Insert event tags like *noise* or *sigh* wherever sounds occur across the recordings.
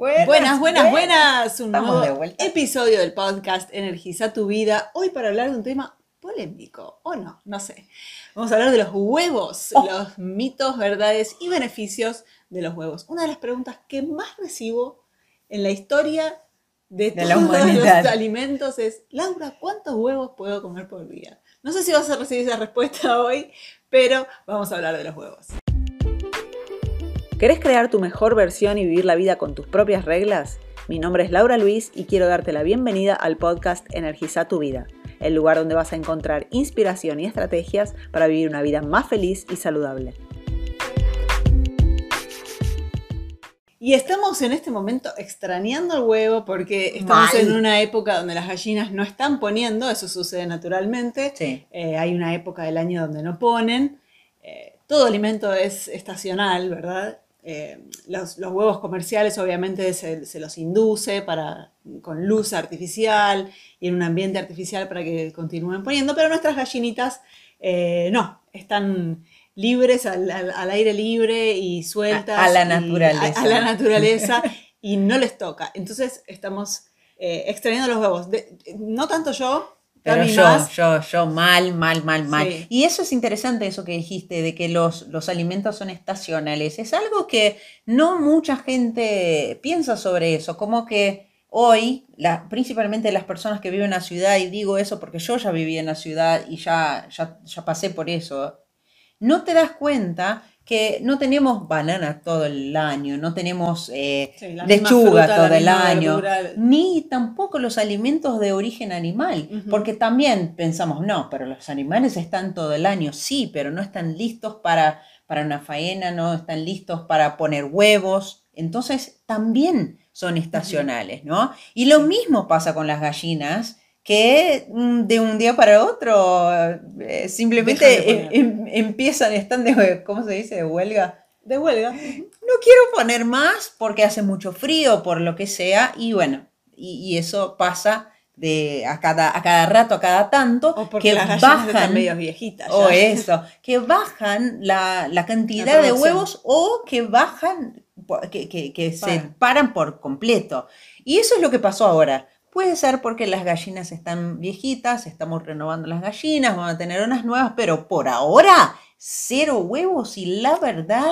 Buenas, buenas, buenas. Un nuevo episodio del podcast Energiza tu vida. Hoy para hablar de un tema polémico, o no, no sé. Vamos a hablar de los huevos, Oh. los mitos, verdades y beneficios de los huevos. Una de las preguntas que más recibo en la historia de, De todos los alimentos es, Laura, ¿cuántos huevos puedo comer por día? No sé si vas a recibir esa respuesta *laughs* hoy, pero vamos a hablar de los huevos. ¿Querés crear tu mejor versión y vivir la vida con tus propias reglas? Mi nombre es Laura Luis y quiero darte la bienvenida al podcast Energiza tu vida, el lugar donde vas a encontrar inspiración y estrategias para vivir una vida más feliz y saludable. Y estamos en este momento extrañando el huevo porque estamos Mal. en una época donde las gallinas no están poniendo, eso sucede naturalmente. Sí. Eh, hay una época del año donde no ponen. Eh, todo alimento es estacional, ¿verdad? Eh, los, los huevos comerciales obviamente se, se los induce para, con luz artificial y en un ambiente artificial para que continúen poniendo, pero nuestras gallinitas eh, no, están libres al, al- al aire libre y sueltas. A- a la naturaleza. A, a la *laughs* naturaleza y no les toca. Entonces estamos eh, extrañando los huevos. De- no tanto yo, Pero yo, yo, yo, mal, mal, mal, mal. Sí. Y eso es interesante, eso que dijiste, de que los, los alimentos son estacionales. Es algo que no mucha gente piensa sobre eso. Como que hoy, la- principalmente las personas que viven en la ciudad, y digo eso porque yo ya viví en la ciudad y ya, ya, ya pasé por eso, no te das cuenta que no tenemos banana todo el año, no tenemos eh, Sí, lechuga fruta, todo el año, verdura. ni tampoco los alimentos de origen animal, porque también pensamos, no, pero los animales están todo el año, sí, pero no están listos para, para una faena, no están listos para poner huevos, entonces también son estacionales, ¿no? Y lo mismo pasa con las gallinas, que mm, de un día para otro eh, simplemente de em- em- empiezan, están de, ¿cómo se dice?, de huelga De huelga. no quiero poner más porque hace mucho frío, por lo que sea, y bueno, y, y eso pasa de a cada, a cada rato, a cada tanto, O porque que las están bajan, medio viejitas. ya. o eso, que bajan la, la cantidad La de huevos o que bajan, que, que- que se paran por completo. Y eso es lo que pasó ahora. Puede ser porque las gallinas están viejitas, estamos renovando las gallinas, vamos a tener unas nuevas, pero por ahora, cero huevos y la verdad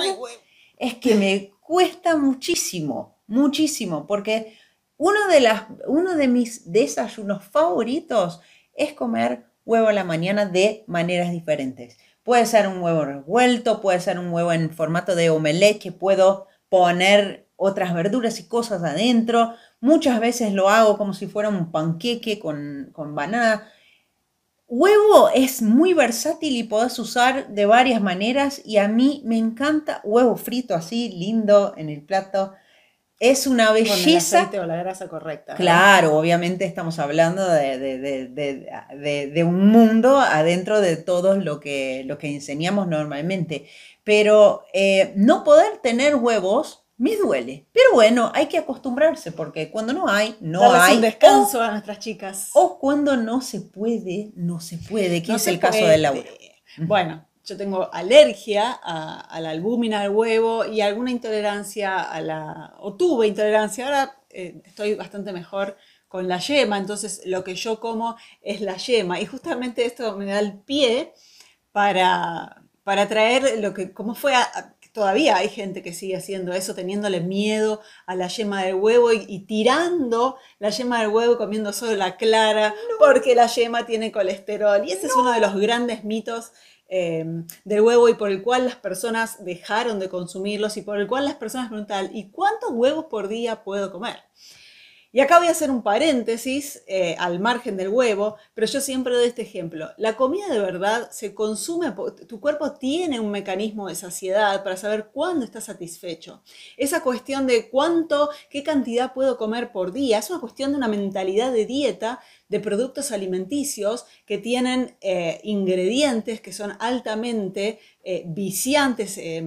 es que me cuesta muchísimo, muchísimo, porque uno de, las, uno de mis desayunos favoritos es comer huevo a la mañana de maneras diferentes. Puede ser un huevo revuelto, puede ser un huevo en formato de omelette que puedo poner otras verduras y cosas adentro. Muchas veces lo hago como si fuera un panqueque con, con banana. Huevo es muy versátil y podés usar de varias maneras y a mí me encanta huevo frito así, lindo en el plato. Es una Con el belleza. o la grasa correcta. Claro, obviamente estamos hablando de, de- de- de- de- de un mundo adentro de todo lo que, lo que enseñamos normalmente. Pero eh, no poder tener huevos me duele. Pero bueno, hay que acostumbrarse porque cuando no hay, no Darles hay. un descanso a nuestras chicas. O, cuando no se puede, no se puede, que No es el caso de Laura. Bueno, yo tengo alergia a, a la albúmina del huevo y alguna intolerancia a la... o tuve intolerancia, ahora eh, estoy bastante mejor con la yema, entonces lo que yo como es la yema y justamente esto me da el pie para, para traer lo que, como fue, a- todavía hay gente que sigue haciendo eso, teniéndole miedo a la yema del huevo y, y tirando la yema del huevo y comiendo solo la clara, porque la yema tiene colesterol. Y ese es uno de los grandes mitos eh, del huevo y por el cual las personas dejaron de consumirlos y por el cual las personas preguntan, ¿y cuántos huevos por día puedo comer? Y acá voy a hacer un paréntesis eh, al margen del huevo, pero yo siempre doy este ejemplo. La comida de verdad se consume, tu cuerpo tiene un mecanismo de saciedad para saber cuándo está satisfecho. Esa cuestión de cuánto, qué cantidad puedo comer por día, es una cuestión de una mentalidad de dieta de productos alimenticios que tienen eh, ingredientes que son altamente eh, viciantes, eh,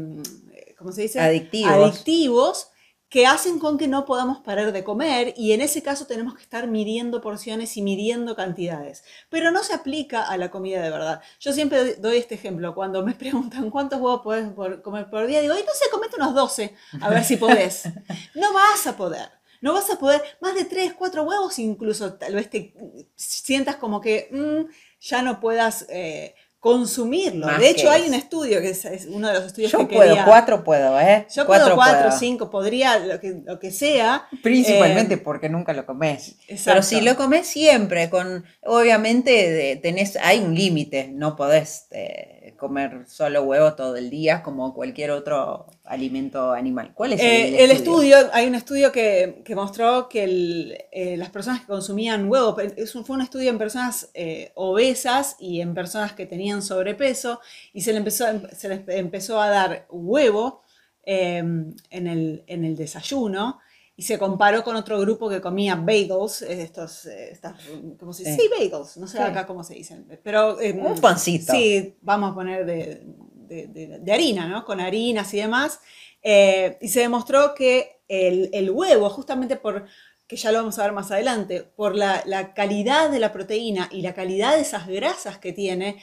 ¿cómo se dice? Adictivos. Adictivos que hacen con que no podamos parar de comer y en ese caso tenemos que estar midiendo porciones y midiendo cantidades. Pero no se aplica a la comida de verdad. Yo siempre doy este ejemplo. Cuando me *laughs* preguntan cuántos huevos puedes comer por día, digo, no sé, comete unos 12, a ver si podés. *laughs* No vas a poder. No vas a poder, más de 3, 4 huevos incluso, tal vez te sientas como que mm, ya no puedas... Eh, consumirlo. de hecho, hay un estudio que es, uno de los estudios Yo que puedo, quería. cuatro puedo, ¿eh? Yo puedo cuatro, cinco, podría lo que, lo que sea. Principalmente Eh, porque nunca lo comes. Pero exacto. si lo comes siempre, con obviamente de- tenés, hay un límite, no podés eh, comer solo huevo todo el día como cualquier otro alimento animal. ¿Cuál es Eh, el estudio, hay un estudio que, que mostró que el, eh, las personas que consumían huevo, pe- es un- fue un estudio en personas eh, obesas y en personas que tenían sobrepeso, y se, le empezó, se les empezó a dar huevo eh, en, el, en el desayuno, y se comparó con otro grupo que comía bagels, estos, eh, estas, ¿cómo se dice? Sí. Bagels, no sé Sí. acá cómo se dicen, pero... eh, Un pancito. Sí, vamos a poner de, de- de- de harina, ¿no? Con harinas y demás. Eh, y se demostró que el, el huevo, justamente por, que ya lo vamos a ver más adelante, por la, la calidad de la proteína y la calidad de esas grasas que tiene,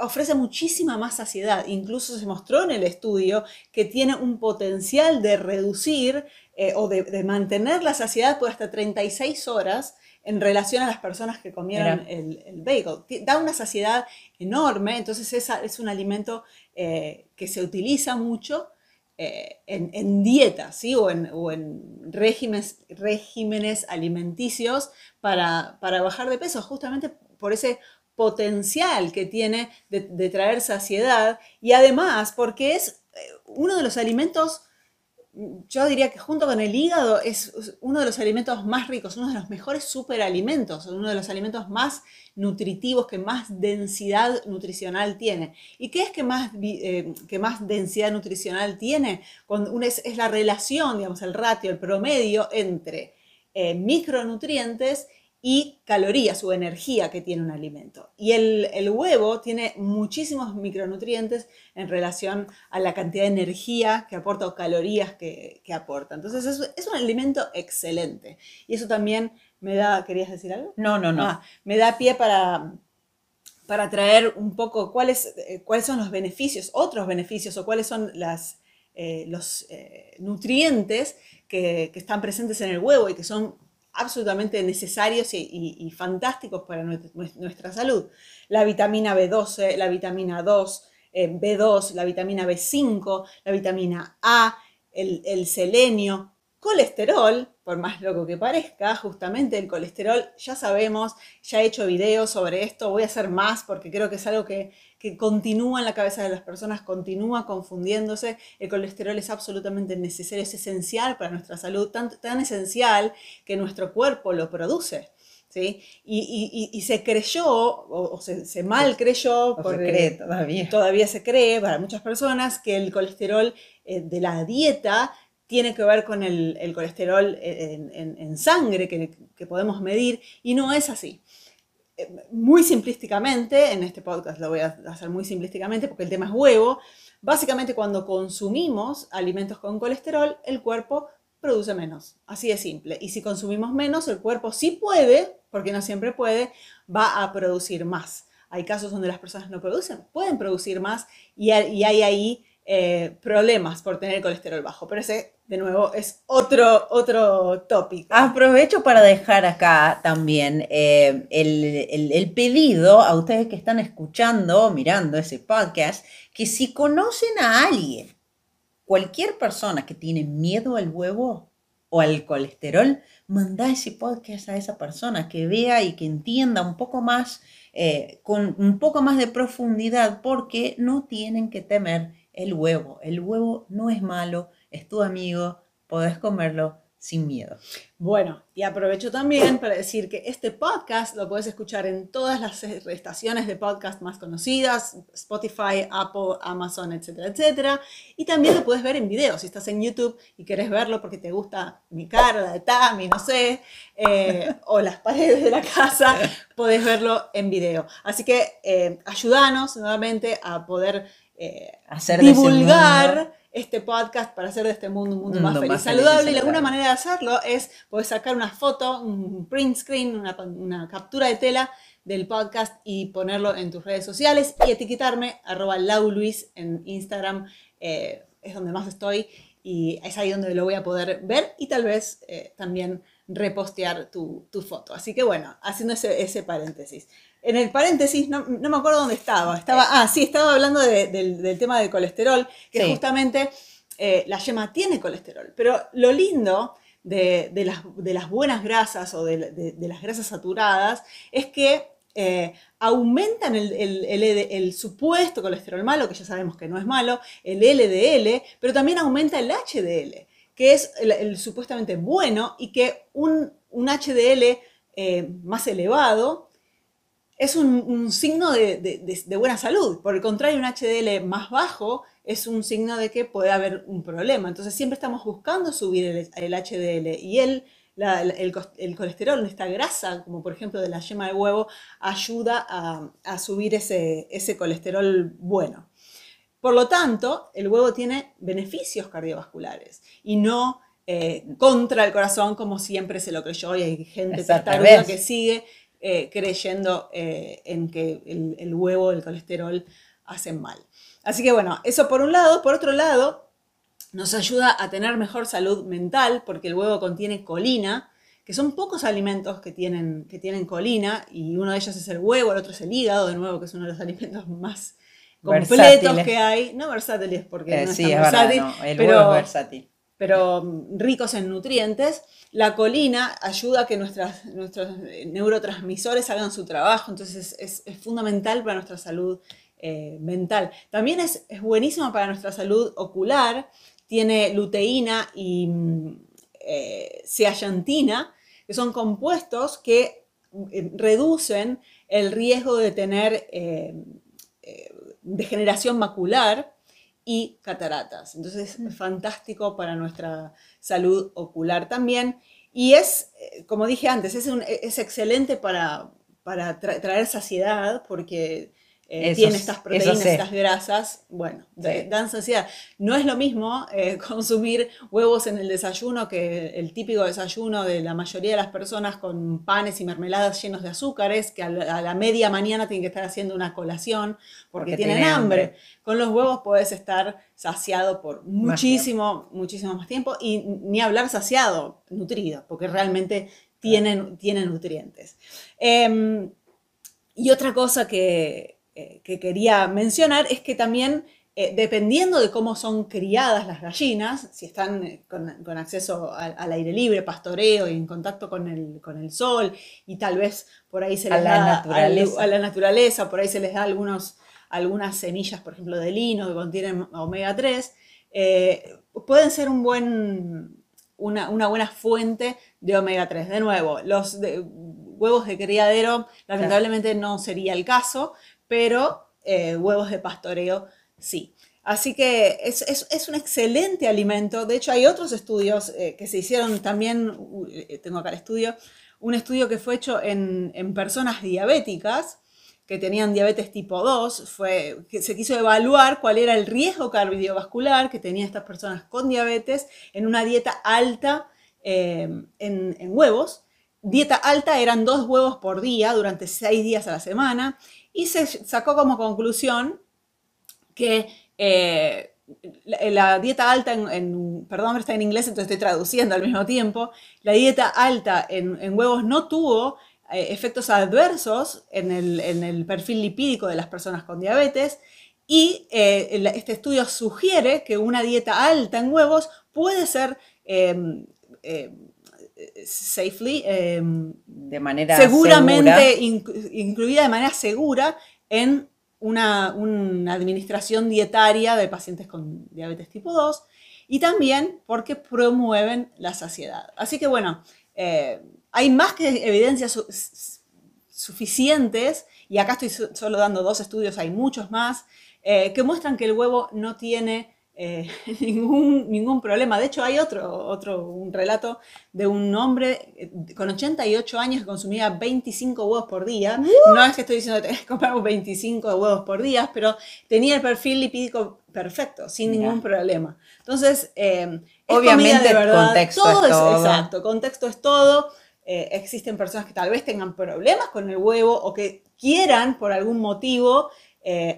ofrece muchísima más saciedad. Incluso se mostró en el estudio que tiene un potencial de reducir eh, o de, de mantener la saciedad por hasta 36 horas en relación a las personas que comieron el, el bagel. Da una saciedad enorme, entonces esa es un alimento eh, que se utiliza mucho eh, en, en dietas, ¿sí? O en, o en regímenes, regímenes alimenticios para, para bajar de peso, justamente por ese potencial que tiene de, traer saciedad y además porque es eh, uno de los alimentos, yo diría que junto con el hígado es uno de los alimentos más ricos, uno de los mejores superalimentos, uno de los alimentos más nutritivos, que más densidad nutricional tiene. ¿Y qué es que más, eh, que más densidad nutricional tiene? Es, es la relación, digamos, el ratio, el promedio entre eh, micronutrientes y calorías o energía que tiene un alimento. Y el, el huevo tiene muchísimos micronutrientes en relación a la cantidad de energía que aporta o calorías que, que aporta. Entonces es, es un alimento excelente. Y eso también me da, ¿querías decir algo? No, no, no. Ah, me da pie para, para traer un poco cuáles, eh, cuáles son los beneficios, otros beneficios o cuáles son las, eh, los eh, nutrientes que, que están presentes en el huevo y que son absolutamente necesarios y, fantásticos para nuestra, nuestra salud. La vitamina B12, la vitamina 2, eh, B2, la vitamina B5, la vitamina A, el, el selenio, colesterol, por más loco que parezca, justamente el colesterol, ya sabemos, ya he hecho videos sobre esto, voy a hacer más porque creo que es algo que, que continúa en la cabeza de las personas, continúa confundiéndose. El colesterol es absolutamente necesario, es esencial para nuestra salud, tan, tan esencial que nuestro cuerpo lo produce. ¿sí? Y, y- y- se creyó, o, o se, se mal creyó, O se por, cree eh, todavía. todavía se cree para muchas personas que el colesterol eh, de la dieta tiene que ver con el, el colesterol en, en- en sangre que, que podemos medir y no es así. Muy simplísticamente, en este podcast lo voy a hacer muy simplísticamente porque el tema es huevo, básicamente cuando consumimos alimentos con colesterol, el cuerpo produce menos, así de simple. Y si consumimos menos, el cuerpo sí puede, porque no siempre puede, va a producir más. Hay casos donde las personas no producen, pueden producir más y hay, ahí eh, problemas por tener colesterol bajo. Pero ese, de nuevo, es otro, otro tópico. Aprovecho para dejar acá también eh, el, el- pedido a ustedes que están escuchando, mirando ese podcast, que si conocen a alguien, cualquier persona que tiene miedo al huevo o al colesterol, manda ese podcast a esa persona que vea y que entienda un poco más, eh, con un poco más de profundidad, porque no tienen que temer el huevo. El huevo no es malo, es tu amigo, podés comerlo sin miedo. Bueno, y aprovecho también para decir que este podcast lo puedes escuchar en todas las estaciones de podcast más conocidas, Spotify, Apple, Amazon, etcétera, etcétera. Y también lo puedes ver en video. Si estás en YouTube y querés verlo porque te gusta mi cara, la de Tami, no sé, eh, o las paredes de la casa, podés verlo en video. Así que eh, ayúdanos nuevamente a poder eh, Hacer divulgar este podcast para hacer de este mundo un mundo, Un más feliz, más feliz y saludable. Y alguna saludable. manera de hacerlo es poder sacar una foto, un print screen, una, una captura de tela del podcast y ponerlo en tus redes sociales y etiquetarme arroba lauluis en Instagram, eh, es donde más estoy y es ahí donde lo voy a poder ver y tal vez eh, también repostear tu, tu foto. Así que bueno, haciendo ese, ese paréntesis. En el paréntesis, no, no me acuerdo dónde estaba. Estaba, ah, sí, estaba hablando de- del, del tema del colesterol, que Sí. justamente eh, la yema tiene colesterol. Pero lo lindo de, de las, de las buenas grasas o de, las grasas saturadas es que eh, aumentan el, el- el LD el supuesto colesterol malo, que ya sabemos que no es malo, el LDL, pero también aumenta el HDL, que es el, el supuestamente bueno y que un, un HDL eh, más elevado es un, un signo de, de- de- de buena salud. Por el contrario, un HDL más bajo es un signo de que puede haber un problema. Entonces siempre estamos buscando subir el, el HDL y el, la- el, colesterol, esta grasa, como por ejemplo de la yema del huevo, ayuda a, a subir ese, ese colesterol bueno. Por lo tanto, el huevo tiene beneficios cardiovasculares y no eh, contra el corazón como siempre se lo creyó y hay gente testaruda que sigue eh, creyendo eh, en que el, el huevo, el colesterol hacen mal. Así que bueno, eso por un lado. Por otro lado, nos ayuda a tener mejor salud mental porque el huevo contiene colina, que son pocos alimentos que tienen, que tienen colina y uno de ellos es el huevo, el otro es el hígado, de nuevo, que es uno de los *laughs* alimentos más completos Versátiles. que hay. No versátiles porque Eh, no es sí, tan es verdad, versátil, no, el pero, huevo es versátil. Pero mm, ricos en nutrientes. La colina ayuda a que nuestras, nuestros eh, neurotransmisores hagan su trabajo, entonces es, es- fundamental para nuestra salud eh, mental. También es, es buenísimo para nuestra salud ocular, tiene luteína y mm, eh, zeaxantina, que son compuestos que eh, reducen el riesgo de tener degeneración macular y cataratas. Entonces es fantástico para nuestra salud ocular también. Y es, eh, como dije antes, es, un- es excelente para, para tra- traer saciedad porque eh, tiene estas proteínas, estas grasas, bueno, Sí. dan saciedad. No es lo mismo eh, *laughs* consumir huevos en el desayuno que el típico desayuno de la mayoría de las personas con panes y mermeladas llenos de azúcares, que a la, a la media mañana tienen que estar haciendo una colación porque, Porque tienen tiene hambre. hambre. Con los huevos puedes estar saciado por muchísimo, muchísimo más tiempo y ni hablar saciado, nutrido, porque realmente tienen, tienen nutrientes. Em, y otra cosa que, eh, que quería mencionar es que también, eh, dependiendo de cómo son criadas las gallinas, si están eh, con, con acceso al, al aire libre, pastoreo y en contacto con el, con el sol, y tal vez por ahí se A les la da naturaleza. a la naturaleza, por ahí se les da algunos, algunas semillas, por ejemplo, de lino que contienen omega 3, eh, pueden ser un buen, una, una buena fuente de omega 3. De nuevo, los de- huevos de criadero lamentablemente no sería el caso, pero eh, huevos de pastoreo sí. Así que es, es- es un excelente alimento. De hecho, hay otros estudios eh, que se hicieron también, eh, tengo acá el estudio, un estudio que fue hecho en, en personas diabéticas que tenían diabetes tipo 2, fue, que se quiso evaluar cuál era el riesgo cardiovascular que tenían estas personas con diabetes en una dieta alta eh, en, en huevos. Dieta alta eran dos huevos por día durante seis días a la semana y se sacó como conclusión que eh, la, dieta alta en, perdón, está en inglés, entonces estoy traduciendo al mismo tiempo, la dieta alta en, en huevos no tuvo eh, efectos adversos en el, en el perfil lipídico de las personas con diabetes y eh, este estudio sugiere que una dieta alta en huevos puede ser safely, eh, De manera seguramente segura. inc- incluida de manera segura en una, una administración dietaria de pacientes con diabetes tipo 2 y también porque promueven la saciedad. Así que bueno, eh, hay más que evidencias su- suficientes, y acá estoy so- solo dando dos estudios, hay muchos más, eh, que muestran que el huevo no tiene eh, *laughs* ningún, ningún problema. De hecho, hay otro, otro un relato de un hombre eh, con 88 años que consumía 25 huevos por día. No es que estoy diciendo que comer 25 huevos por día, pero tenía el perfil lipídico perfecto, sin Mira. ningún problema. Entonces, eh, es Obviamente, de verdad. contexto todo es todo. Exacto, contexto es todo. Eh, existen personas que tal vez tengan problemas con el huevo o que quieran, por algún motivo,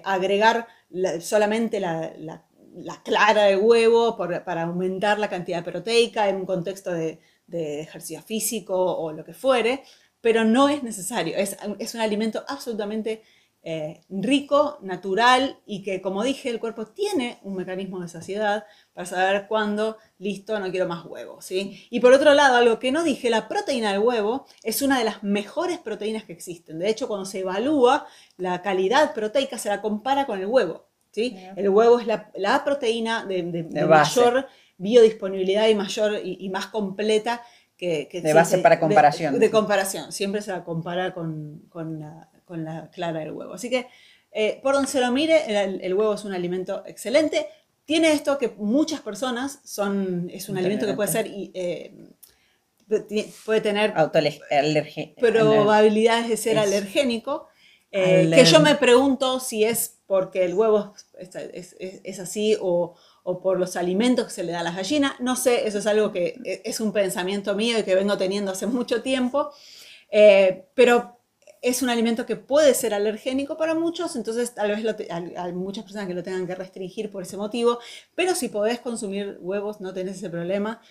agregar la- solamente la, la- la clara del huevo para aumentar la cantidad proteica en un contexto de, de ejercicio físico o lo que fuere, pero no es necesario. Es, es un alimento absolutamente eh, rico, natural y que, como dije, el cuerpo tiene un mecanismo de saciedad para saber cuándo, listo, no quiero más huevo. ¿sí? Y por otro lado, algo que no dije, la proteína del huevo es una de las mejores proteínas que existen. De hecho, cuando se evalúa la calidad proteica, se la compara con el huevo. El huevo es la, la proteína de, de- de base. mayor biodisponibilidad y mayor y, y más completa que, que De base para comparación. De, de comparación. Siempre se la compara con, con la, con la clara del huevo. Así que, eh, por donde se lo mire, el, el huevo es un alimento excelente. Tiene esto que muchas personas son, es un alimento que puede ser, eh, puede tener probabilidades de ser Es- alergénico. eh, Aler- que yo me pregunto si es porque el huevo es, así o, por los alimentos que se le da a las gallinas. No sé, eso es algo que e- es un pensamiento mío y que vengo teniendo hace mucho tiempo. Eh, pero es un alimento que puede ser alergénico para muchos, entonces tal vez hay muchas personas que lo tengan que restringir por ese motivo. Pero si podés consumir huevos, no tenés ese problema,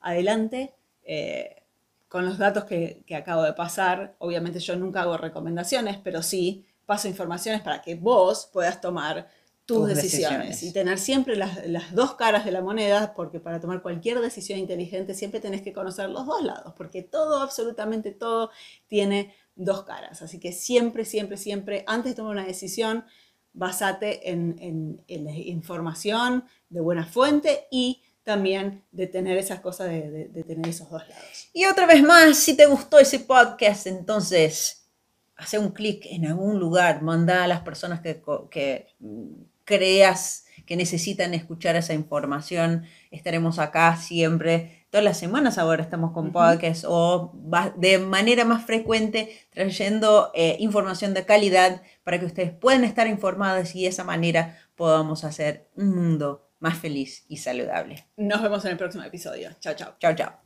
adelante. Eh, con los datos que, que acabo de pasar, obviamente yo nunca hago recomendaciones, pero sí paso informaciones para que vos puedas tomar tus, Tus decisiones. decisiones. y tener siempre las, las dos caras de la moneda, porque para tomar cualquier decisión inteligente siempre tenés que conocer los dos lados, porque todo, absolutamente todo, tiene dos caras. Así que siempre, siempre, siempre, antes de tomar una decisión, basate en, en- en la información de buena fuente y también de tener esas cosas, de, de- de tener esos dos lados. Y otra vez más, si te gustó ese podcast, entonces hace un clic en algún lugar, manda a las personas que, que mm, creas que necesitan escuchar esa información. Estaremos acá siempre, todas las semanas ahora estamos con Ujú. podcast o va- de manera más frecuente trayendo eh, información de calidad para que ustedes puedan estar informados y de esa manera podamos hacer un mundo más feliz y saludable. Nos vemos en el próximo episodio. Chao, chao. Chao, chao.